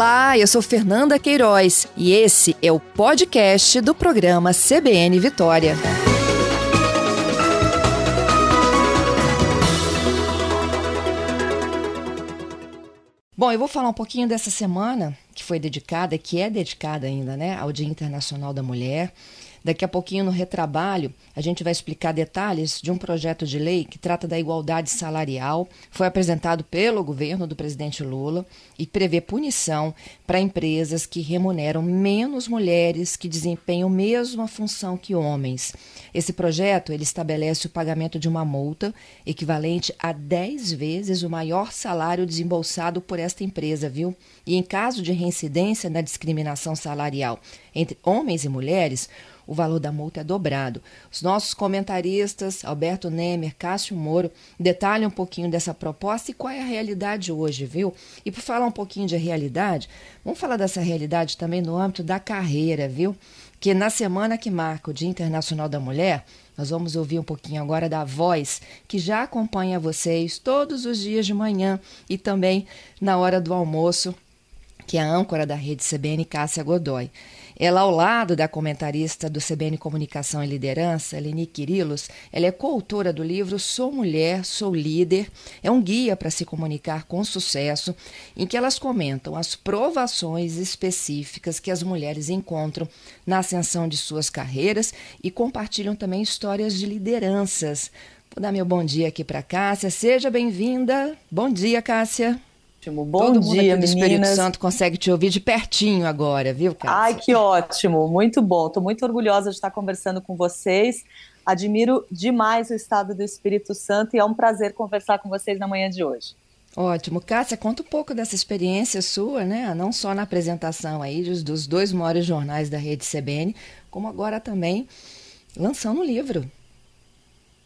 Olá, eu sou Fernanda Queiroz e esse é o podcast do programa CBN Vitória. Bom, eu vou falar um pouquinho dessa semana que foi dedicada, que é dedicada ainda, né, ao Dia Internacional da Mulher. Daqui a pouquinho, no retrabalho, a gente vai explicar detalhes de um projeto de lei que trata da igualdade salarial. Foi apresentado pelo governo do presidente Lula e prevê punição para empresas que remuneram menos mulheres que desempenham a mesma função que homens. Esse projeto ele estabelece o pagamento de uma multa equivalente a 10 vezes o maior salário desembolsado por esta empresa, viu? E em caso de reincidência na discriminação salarial entre homens e mulheres, o valor da multa é dobrado. Os nossos comentaristas, Alberto Nemer, Cássio Moro, detalham um pouquinho dessa proposta e qual é a realidade hoje, viu? E por falar um pouquinho de realidade, vamos falar dessa realidade também no âmbito da carreira, viu? Que na semana que marca o Dia Internacional da Mulher, nós vamos ouvir um pouquinho agora da voz que já acompanha vocês todos os dias de manhã e também na hora do almoço, que é a âncora da rede CBN, Cássia Godoy. Ela, ao lado da comentarista do CBN Comunicação e Liderança, Eleni Quirilos, ela é coautora do livro Sou Mulher, Sou Líder. É um guia para se comunicar com sucesso, em que elas comentam as provações específicas que as mulheres encontram na ascensão de suas carreiras e compartilham também histórias de lideranças. Vou dar meu bom dia aqui para Cássia. Seja bem-vinda. Bom dia, Cássia. Ótimo, bom Todo mundo dia, aqui do Espírito Santo consegue te ouvir de pertinho agora, viu, Cássia? Ai, que ótimo, muito bom. Estou muito orgulhosa de estar conversando com vocês. Admiro demais o estado do Espírito Santo e é um prazer conversar com vocês na manhã de hoje. Ótimo. Cássia, conta um pouco dessa experiência sua, né? Não só na apresentação aí dos dois maiores jornais da rede CBN, como agora também lançando um livro.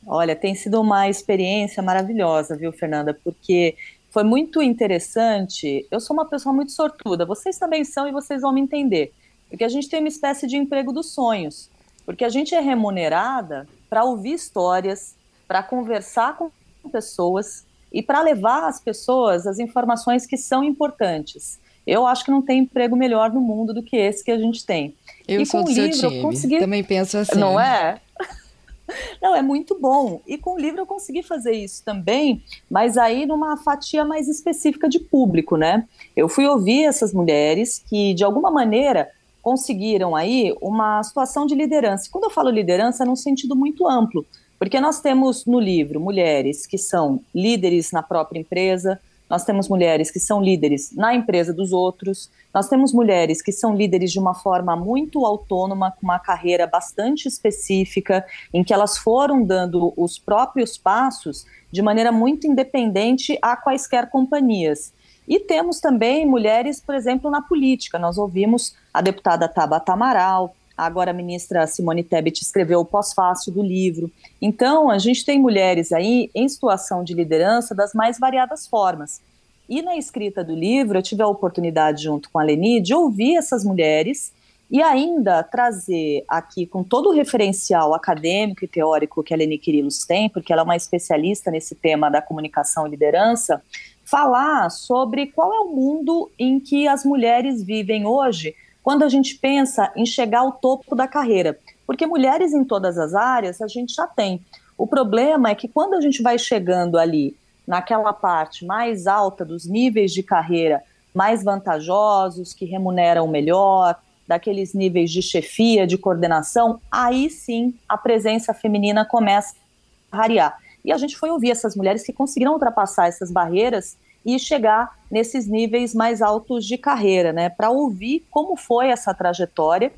Olha, tem sido uma experiência maravilhosa, viu, Fernanda? Porque foi muito interessante. Eu sou uma pessoa muito sortuda, vocês também são e vocês vão me entender. Porque a gente tem uma espécie de emprego dos sonhos. Porque a gente é remunerada para ouvir histórias, para conversar com pessoas e para levar às pessoas as informações que são importantes. Eu acho que não tem emprego melhor no mundo do que esse que a gente tem. Eu e sou com o livro time. eu consegui. Também penso assim. Não é? Não, é muito bom. E com o livro eu consegui fazer isso também, mas aí numa fatia mais específica de público, né? Eu fui ouvir essas mulheres que, de alguma maneira, conseguiram aí uma situação de liderança. Quando eu falo liderança, é num sentido muito amplo, porque nós temos no livro mulheres que são líderes na própria empresa, nós temos mulheres que são líderes na empresa dos outros, nós temos mulheres que são líderes de uma forma muito autônoma, com uma carreira bastante específica, em que elas foram dando os próprios passos de maneira muito independente a quaisquer companhias. E temos também mulheres, por exemplo, na política. Nós ouvimos a deputada Tabata Amaral, Agora a ministra Simone Tebet escreveu o pós-fácil do livro. Então, a gente tem mulheres aí em situação de liderança das mais variadas formas. E na escrita do livro, eu tive a oportunidade, junto com a Leni, de ouvir essas mulheres e ainda trazer aqui, com todo o referencial acadêmico e teórico que a Leni Quirilos tem, porque ela é uma especialista nesse tema da comunicação e liderança, falar sobre qual é o mundo em que as mulheres vivem hoje quando a gente pensa em chegar ao topo da carreira. Porque mulheres em todas as áreas a gente já tem. O problema é que quando a gente vai chegando ali naquela parte mais alta dos níveis de carreira mais vantajosos, que remuneram melhor, daqueles níveis de chefia, de coordenação, aí sim a presença feminina começa a rarear. E a gente foi ouvir essas mulheres que conseguiram ultrapassar essas barreiras e chegar nesses níveis mais altos de carreira, né? Para ouvir como foi essa trajetória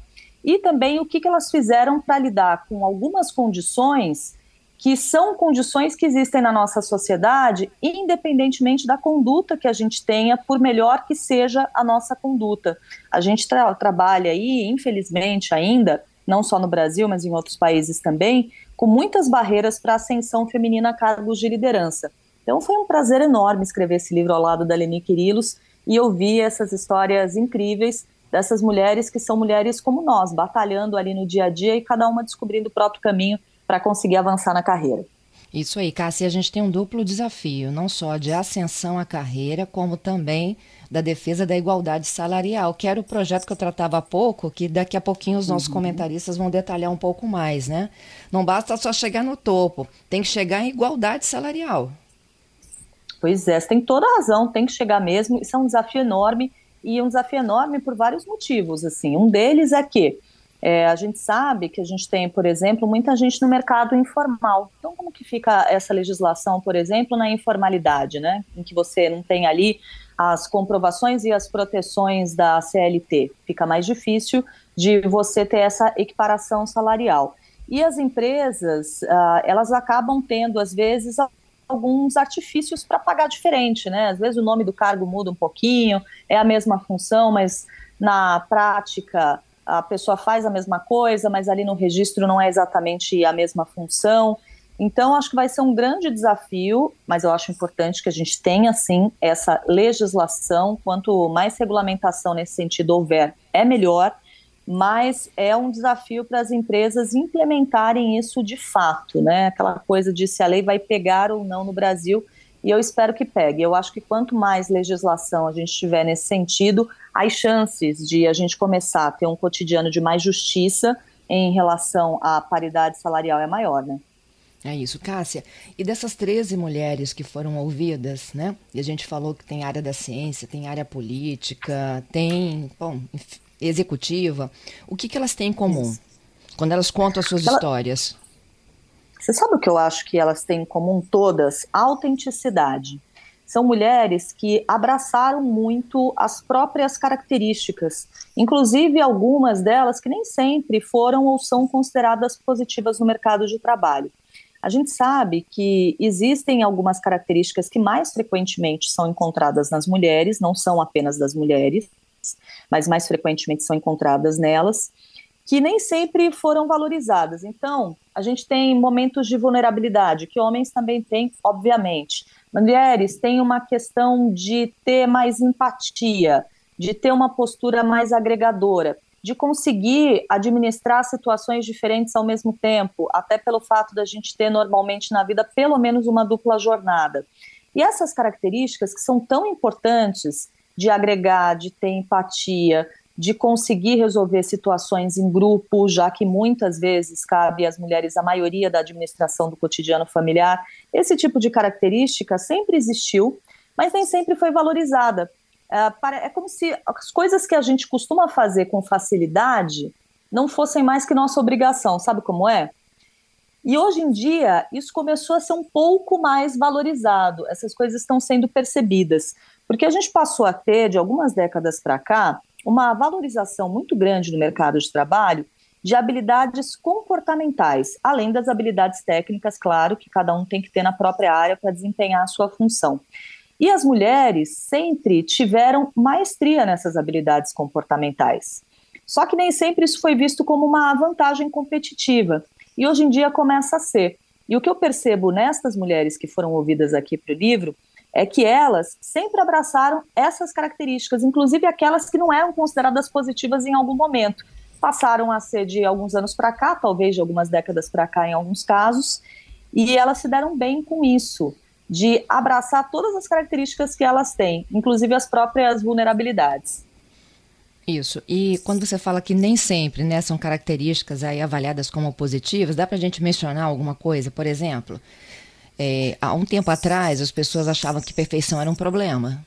e também o que, que elas fizeram para lidar com algumas condições que são condições que existem na nossa sociedade, independentemente da conduta que a gente tenha, por melhor que seja a nossa conduta. A gente tra trabalha aí, infelizmente ainda, não só no Brasil, mas em outros países também, com muitas barreiras para a ascensão feminina a cargos de liderança. Então foi um prazer enorme escrever esse livro ao lado da Leni Quirilos e ouvir essas histórias incríveis dessas mulheres que são mulheres como nós, batalhando ali no dia a dia e cada uma descobrindo o próprio caminho para conseguir avançar na carreira. Isso aí, Cássia, a gente tem um duplo desafio, não só de ascensão à carreira, como também da defesa da igualdade salarial, que era o projeto que eu tratava há pouco, que daqui a pouquinho os nossos uhum. comentaristas vão detalhar um pouco mais, né? Não basta só chegar no topo, tem que chegar em igualdade salarial. Pois é, você tem toda a razão, tem que chegar mesmo, isso é um desafio enorme, e um desafio enorme por vários motivos, assim. Um deles é que é, a gente sabe que a gente tem, por exemplo, muita gente no mercado informal. Então, como que fica essa legislação, por exemplo, na informalidade, né? Em que você não tem ali as comprovações e as proteções da CLT. Fica mais difícil de você ter essa equiparação salarial. E as empresas, uh, elas acabam tendo, às vezes, alguns artifícios para pagar diferente, né? Às vezes o nome do cargo muda um pouquinho, é a mesma função, mas na prática a pessoa faz a mesma coisa, mas ali no registro não é exatamente a mesma função. Então, acho que vai ser um grande desafio, mas eu acho importante que a gente tenha, sim, essa legislação. Quanto mais regulamentação nesse sentido houver, é melhor, mas é um desafio para as empresas implementarem isso de fato, né? Aquela coisa de se a lei vai pegar ou não no Brasil, e eu espero que pegue. Eu acho que quanto mais legislação a gente tiver nesse sentido, as chances de a gente começar a ter um cotidiano de mais justiça em relação à paridade salarial é maior, né? É isso, Cássia. E dessas 13 mulheres que foram ouvidas, né? E a gente falou que tem área da ciência, tem área política, tem, bom, executiva. O que, que elas têm em comum isso. quando elas contam as suas Ela... histórias? Você sabe o que eu acho que elas têm em comum todas? Autenticidade. São mulheres que abraçaram muito as próprias características, inclusive algumas delas que nem sempre foram ou são consideradas positivas no mercado de trabalho. A gente sabe que existem algumas características que mais frequentemente são encontradas nas mulheres, não são apenas das mulheres, mas mais frequentemente são encontradas nelas, que nem sempre foram valorizadas. Então, a gente tem momentos de vulnerabilidade, que homens também têm, obviamente. Mulheres têm uma questão de ter mais empatia, de ter uma postura mais agregadora de conseguir administrar situações diferentes ao mesmo tempo, até pelo fato da gente ter normalmente na vida pelo menos uma dupla jornada. E essas características que são tão importantes de agregar, de ter empatia, de conseguir resolver situações em grupo, já que muitas vezes cabe às mulheres a maioria da administração do cotidiano familiar. Esse tipo de característica sempre existiu, mas nem sempre foi valorizada. É, é como se as coisas que a gente costuma fazer com facilidade não fossem mais que nossa obrigação, sabe como é? E hoje em dia, isso começou a ser um pouco mais valorizado, essas coisas estão sendo percebidas, porque a gente passou a ter, de algumas décadas para cá, uma valorização muito grande no mercado de trabalho de habilidades comportamentais, além das habilidades técnicas, claro, que cada um tem que ter na própria área para desempenhar a sua função. E as mulheres sempre tiveram maestria nessas habilidades comportamentais. Só que nem sempre isso foi visto como uma vantagem competitiva. E hoje em dia começa a ser. E o que eu percebo nestas mulheres que foram ouvidas aqui para o livro é que elas sempre abraçaram essas características, inclusive aquelas que não eram consideradas positivas em algum momento. Passaram a ser de alguns anos para cá, talvez de algumas décadas para cá em alguns casos, e elas se deram bem com isso de abraçar todas as características que elas têm, inclusive as próprias vulnerabilidades. Isso. E quando você fala que nem sempre né, são características aí avaliadas como positivas, dá para a gente mencionar alguma coisa? Por exemplo, é, há um tempo atrás as pessoas achavam que perfeição era um problema.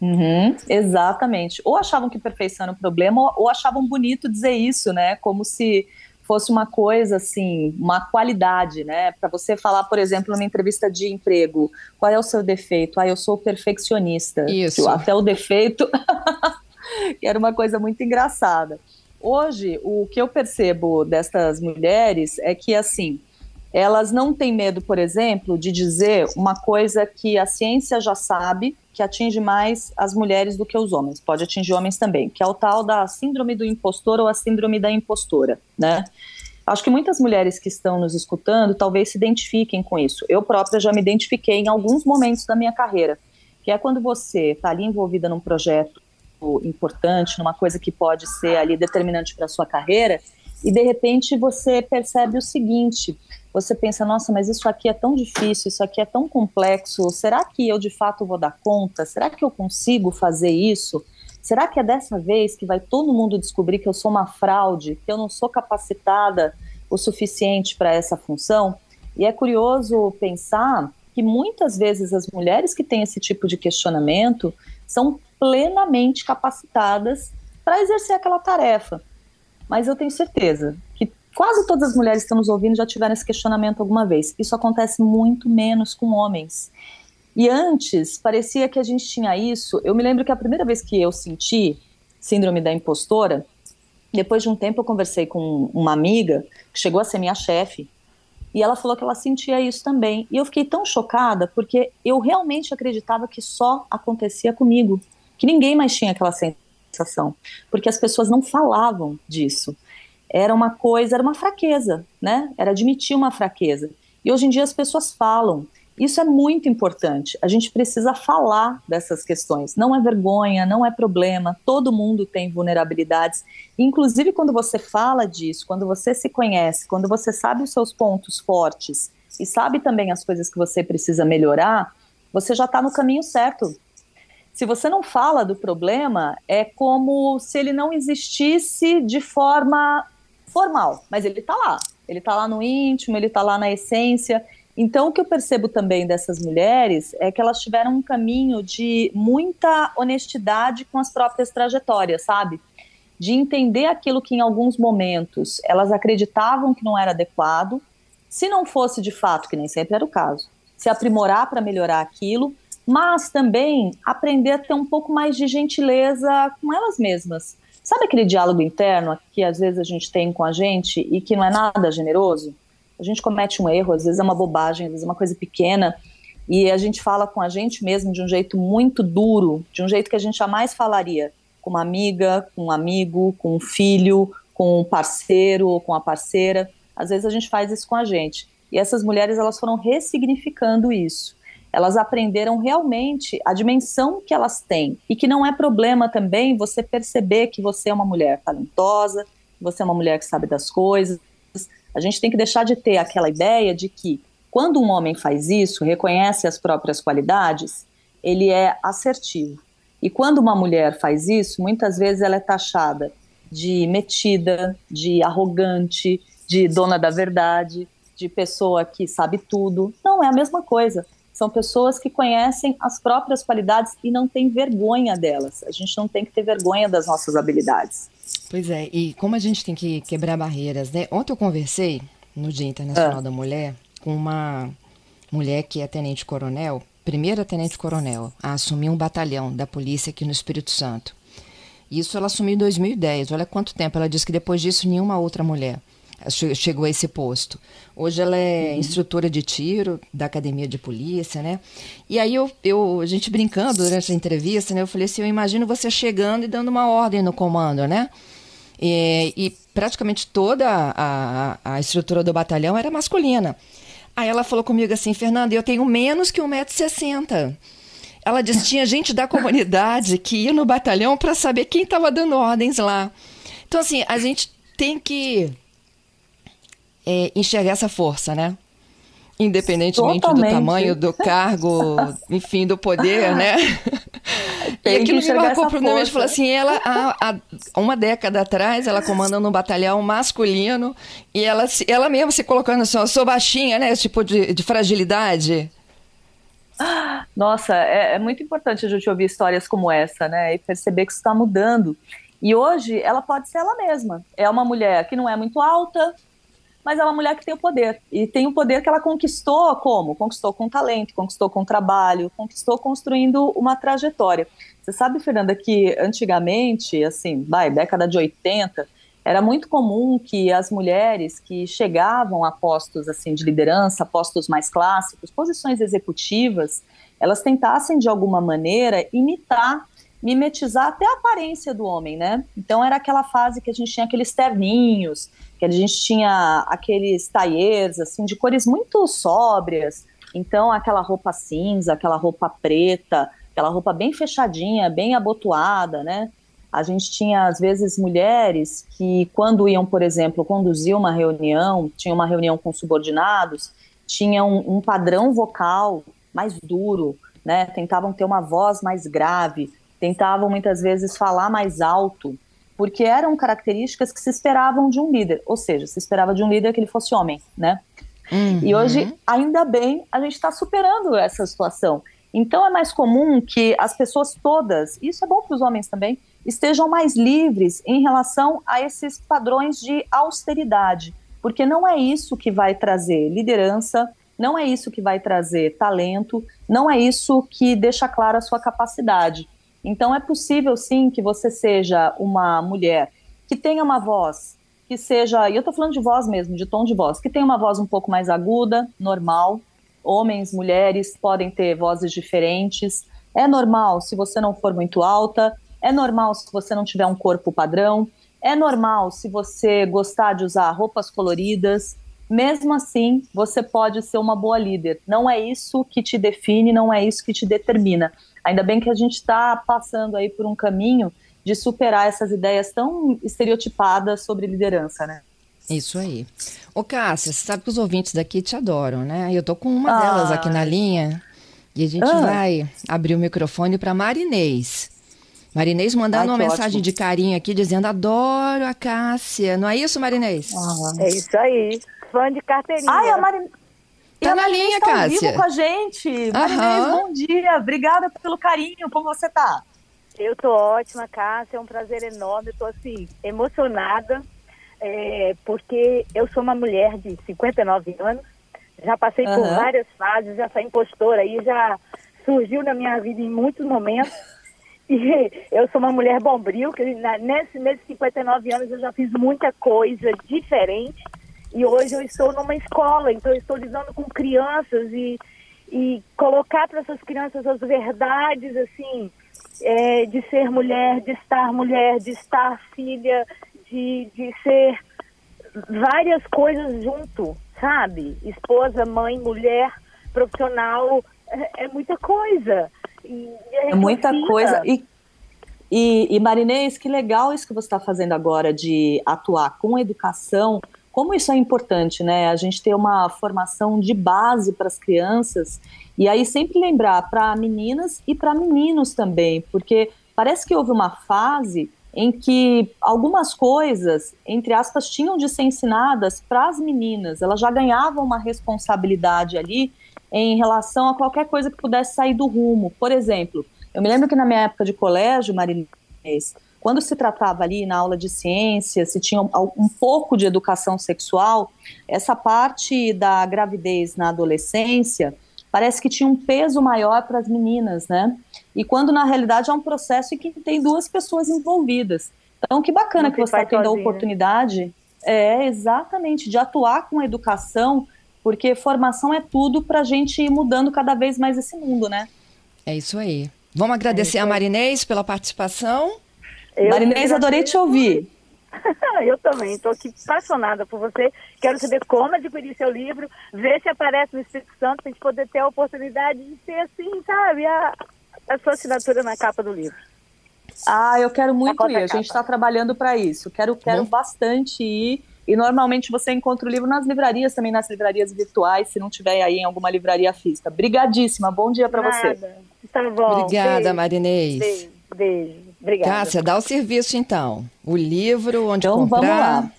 Uhum, exatamente. Ou achavam que perfeição era um problema, ou, ou achavam bonito dizer isso, né? Como se fosse uma coisa assim, uma qualidade, né? Para você falar, por exemplo, numa entrevista de emprego, qual é o seu defeito? Ah, eu sou perfeccionista. Isso. Até o defeito, que era uma coisa muito engraçada. Hoje, o que eu percebo destas mulheres é que, assim, elas não têm medo, por exemplo, de dizer uma coisa que a ciência já sabe que atinge mais as mulheres do que os homens, pode atingir homens também, que é o tal da síndrome do impostor ou a síndrome da impostora, né? Acho que muitas mulheres que estão nos escutando talvez se identifiquem com isso. Eu própria já me identifiquei em alguns momentos da minha carreira, que é quando você está ali envolvida num projeto importante, numa coisa que pode ser ali determinante para sua carreira, e de repente você percebe o seguinte: você pensa, nossa, mas isso aqui é tão difícil, isso aqui é tão complexo, será que eu de fato vou dar conta? Será que eu consigo fazer isso? Será que é dessa vez que vai todo mundo descobrir que eu sou uma fraude, que eu não sou capacitada o suficiente para essa função? E é curioso pensar que muitas vezes as mulheres que têm esse tipo de questionamento são plenamente capacitadas para exercer aquela tarefa. Mas eu tenho certeza que quase todas as mulheres que estão nos ouvindo já tiveram esse questionamento alguma vez. Isso acontece muito menos com homens. E antes, parecia que a gente tinha isso. Eu me lembro que a primeira vez que eu senti síndrome da impostora, depois de um tempo eu conversei com uma amiga que chegou a ser minha chefe, e ela falou que ela sentia isso também. E eu fiquei tão chocada porque eu realmente acreditava que só acontecia comigo, que ninguém mais tinha aquela sensação, porque as pessoas não falavam disso era uma coisa, era uma fraqueza, né? Era admitir uma fraqueza. E hoje em dia as pessoas falam. Isso é muito importante. A gente precisa falar dessas questões. Não é vergonha, não é problema. Todo mundo tem vulnerabilidades. Inclusive, quando você fala disso, quando você se conhece, quando você sabe os seus pontos fortes e sabe também as coisas que você precisa melhorar, você já está no caminho certo. Se você não fala do problema, é como se ele não existisse de forma formal, mas ele está lá. Ele está lá no íntimo, ele está lá na essência. Então, o que eu percebo também dessas mulheres é que elas tiveram um caminho de muita honestidade com as próprias trajetórias, sabe? De entender aquilo que em alguns momentos elas acreditavam que não era adequado, se não fosse de fato, que nem sempre era o caso, se aprimorar para melhorar aquilo, mas também aprender a ter um pouco mais de gentileza com elas mesmas. Sabe aquele diálogo interno que às vezes a gente tem com a gente e que não é nada generoso? A gente comete um erro, às vezes é uma bobagem, às vezes é uma coisa pequena, e a gente fala com a gente mesmo de um jeito muito duro, de um jeito que a gente jamais falaria com uma amiga, com um amigo, com um filho, com um parceiro ou com a parceira. Às vezes a gente faz isso com a gente. E essas mulheres elas foram ressignificando isso elas aprenderam realmente a dimensão que elas têm e que não é problema também você perceber que você é uma mulher talentosa, que você é uma mulher que sabe das coisas. A gente tem que deixar de ter aquela ideia de que quando um homem faz isso, reconhece as próprias qualidades, ele é assertivo. E quando uma mulher faz isso, muitas vezes ela é taxada de metida, de arrogante, de dona da verdade, de pessoa que sabe tudo. Não é a mesma coisa. São pessoas que conhecem as próprias qualidades e não têm vergonha delas. A gente não tem que ter vergonha das nossas habilidades. Pois é, e como a gente tem que quebrar barreiras, né? Ontem eu conversei no Dia Internacional ah. da Mulher com uma mulher que é tenente-coronel, primeira tenente-coronel, a assumir um batalhão da polícia aqui no Espírito Santo. Isso ela assumiu em 2010. Olha quanto tempo. Ela disse que depois disso nenhuma outra mulher chegou a esse posto. Hoje ela é uhum. instrutora de tiro da academia de polícia, né? E aí eu, eu, a gente brincando durante a entrevista, né? Eu falei assim, eu imagino você chegando e dando uma ordem no comando, né? E, e praticamente toda a, a, a, estrutura do batalhão era masculina. Aí ela falou comigo assim, Fernanda, eu tenho menos que 1,60m. Ela disse, tinha gente da comunidade que ia no batalhão para saber quem estava dando ordens lá. Então, assim, a gente tem que é, enxergar essa força, né? Independentemente Totalmente. do tamanho do cargo, enfim, do poder, né? Tem e aquilo me marcou profundamente. Falou assim, ela, há, há, uma década atrás, ela comandando um batalhão masculino e ela, ela mesma se colocando assim, eu sou baixinha, né? Esse tipo de, de fragilidade. Nossa, é, é, muito importante a gente ouvir histórias como essa, né? E perceber que isso está mudando. E hoje ela pode ser ela mesma. É uma mulher que não é muito alta, mas é uma mulher que tem o poder. E tem o poder que ela conquistou como? Conquistou com talento, conquistou com trabalho, conquistou construindo uma trajetória. Você sabe, Fernanda, que antigamente, assim, vai, década de 80, era muito comum que as mulheres que chegavam a postos assim de liderança, postos mais clássicos, posições executivas, elas tentassem de alguma maneira imitar mimetizar até a aparência do homem, né? Então era aquela fase que a gente tinha aqueles terninhos, que a gente tinha aqueles tailleurs, assim, de cores muito sóbrias. Então aquela roupa cinza, aquela roupa preta, aquela roupa bem fechadinha, bem abotoada, né? A gente tinha, às vezes, mulheres que, quando iam, por exemplo, conduzir uma reunião, tinha uma reunião com subordinados, tinham um, um padrão vocal mais duro, né? Tentavam ter uma voz mais grave, tentavam muitas vezes falar mais alto, porque eram características que se esperavam de um líder, ou seja, se esperava de um líder que ele fosse homem, né? Uhum. E hoje, ainda bem, a gente está superando essa situação. Então é mais comum que as pessoas todas, isso é bom para os homens também, estejam mais livres em relação a esses padrões de austeridade, porque não é isso que vai trazer liderança, não é isso que vai trazer talento, não é isso que deixa clara a sua capacidade. Então é possível sim que você seja uma mulher que tenha uma voz que seja, e eu estou falando de voz mesmo, de tom de voz, que tenha uma voz um pouco mais aguda, normal, homens, mulheres podem ter vozes diferentes. É normal se você não for muito alta, é normal se você não tiver um corpo padrão, é normal se você gostar de usar roupas coloridas. Mesmo assim, você pode ser uma boa líder. Não é isso que te define, não é isso que te determina. Ainda bem que a gente está passando aí por um caminho de superar essas ideias tão estereotipadas sobre liderança, né? Isso aí. Ô, Cássia, você sabe que os ouvintes daqui te adoram, né? Eu tô com uma ah. delas aqui na linha e a gente ah. vai abrir o microfone para Marinês. Marinês mandando Ai, uma mensagem ótimo. de carinho aqui dizendo: Adoro a Cássia. Não é isso, Marinês? Ah. É isso aí. Fã de carteirinha. Ai, a Marinês. Tá na linha, Cássia. vivo com a gente. Marinês, bom dia. Obrigada pelo carinho. Como você tá? Eu tô ótima, Cássia. É um prazer enorme. Eu tô assim, emocionada é, porque eu sou uma mulher de 59 anos, já passei uhum. por várias fases, já saí impostora aí, já surgiu na minha vida em muitos momentos. E eu sou uma mulher bombril, que nesse, nesses 59 anos eu já fiz muita coisa diferente. E hoje eu estou numa escola, então eu estou lidando com crianças e, e colocar para essas crianças as verdades, assim, é, de ser mulher, de estar mulher, de estar filha, de, de ser várias coisas junto, sabe? Esposa, mãe, mulher, profissional, é, é muita coisa. é muita coisa. E, e, e, Marinês, que legal isso que você está fazendo agora de atuar com educação. Como isso é importante, né? A gente ter uma formação de base para as crianças e aí sempre lembrar para meninas e para meninos também, porque parece que houve uma fase em que algumas coisas, entre aspas, tinham de ser ensinadas para as meninas. Elas já ganhavam uma responsabilidade ali em relação a qualquer coisa que pudesse sair do rumo. Por exemplo, eu me lembro que na minha época de colégio, Marinês, quando se tratava ali na aula de ciência, se tinha um pouco de educação sexual, essa parte da gravidez na adolescência parece que tinha um peso maior para as meninas, né? E quando na realidade é um processo em que tem duas pessoas envolvidas. Então, que bacana que você está tendo a oportunidade, é exatamente, de atuar com a educação, porque formação é tudo para a gente ir mudando cada vez mais esse mundo, né? É isso aí. Vamos agradecer é a Marinês pela participação. Eu Marinês, adorei te ouvir. eu também, estou aqui apaixonada por você. Quero saber como adquirir seu livro, ver se aparece no Espírito Santo, para a gente poder ter a oportunidade de ser assim, sabe, a, a sua assinatura na capa do livro. Ah, eu quero muito ir. A gente está trabalhando para isso. Quero, quero bastante ir. E normalmente você encontra o livro nas livrarias, também nas livrarias virtuais, se não tiver aí em alguma livraria física. Brigadíssima. Bom dia para você. Tá bom. Obrigada, beijo. Marinês. Beijo. Beijo. Obrigada. Cássia, dá o serviço então. O livro, onde então, comprar. Vamos lá.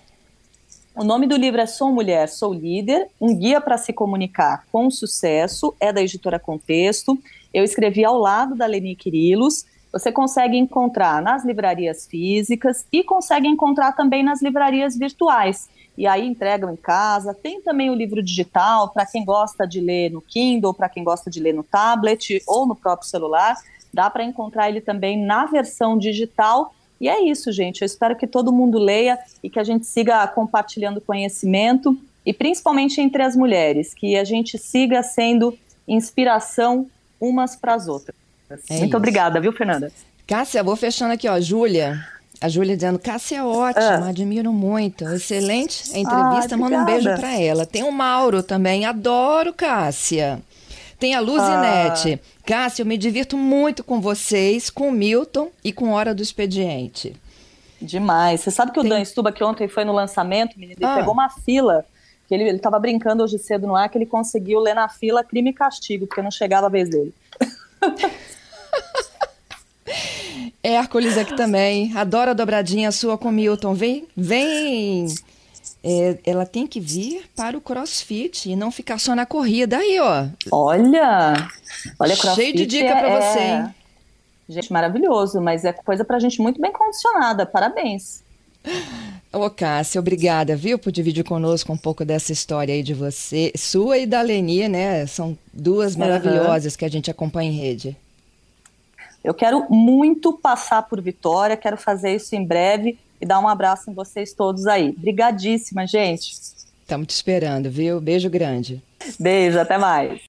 O nome do livro é Sou Mulher, Sou Líder, um guia para se comunicar com sucesso, é da editora Contexto. Eu escrevi ao lado da Leni Quirilos. Você consegue encontrar nas livrarias físicas e consegue encontrar também nas livrarias virtuais. E aí entregam em casa. Tem também o livro digital para quem gosta de ler no Kindle, para quem gosta de ler no tablet ou no próprio celular. Dá para encontrar ele também na versão digital. E é isso, gente. Eu espero que todo mundo leia e que a gente siga compartilhando conhecimento e principalmente entre as mulheres, que a gente siga sendo inspiração umas para as outras. É Muito isso. obrigada, viu, Fernanda? Cássia, vou fechando aqui, ó. Júlia. A Júlia dizendo, Cássia é ótima, ah. admiro muito. Excelente a entrevista, ah, manda um beijo para ela. Tem o Mauro também, adoro Cássia. Tem a Luzinete. Ah. Cássia, eu me divirto muito com vocês, com o Milton e com Hora do Expediente. Demais. Você sabe que o Tem... Dan Stuba, que ontem foi no lançamento, menino, ele ah. pegou uma fila, que ele estava brincando hoje cedo no ar, que ele conseguiu ler na fila crime e castigo, porque não chegava a vez dele. Hércules aqui também. Adoro a dobradinha sua com Milton. Vem, vem. É, ela tem que vir para o crossfit e não ficar só na corrida. Aí, ó. Olha! Olha, crossfit. Cheio de dica para é... você, hein? Gente, maravilhoso, mas é coisa pra gente muito bem condicionada. Parabéns. Ô, Cássia, obrigada, viu, por dividir conosco um pouco dessa história aí de você, sua e da Leni, né? São duas maravilhosas uhum. que a gente acompanha em rede. Eu quero muito passar por Vitória, quero fazer isso em breve e dar um abraço em vocês todos aí. Obrigadíssima, gente. Estamos te esperando, viu? Beijo grande. Beijo, até mais.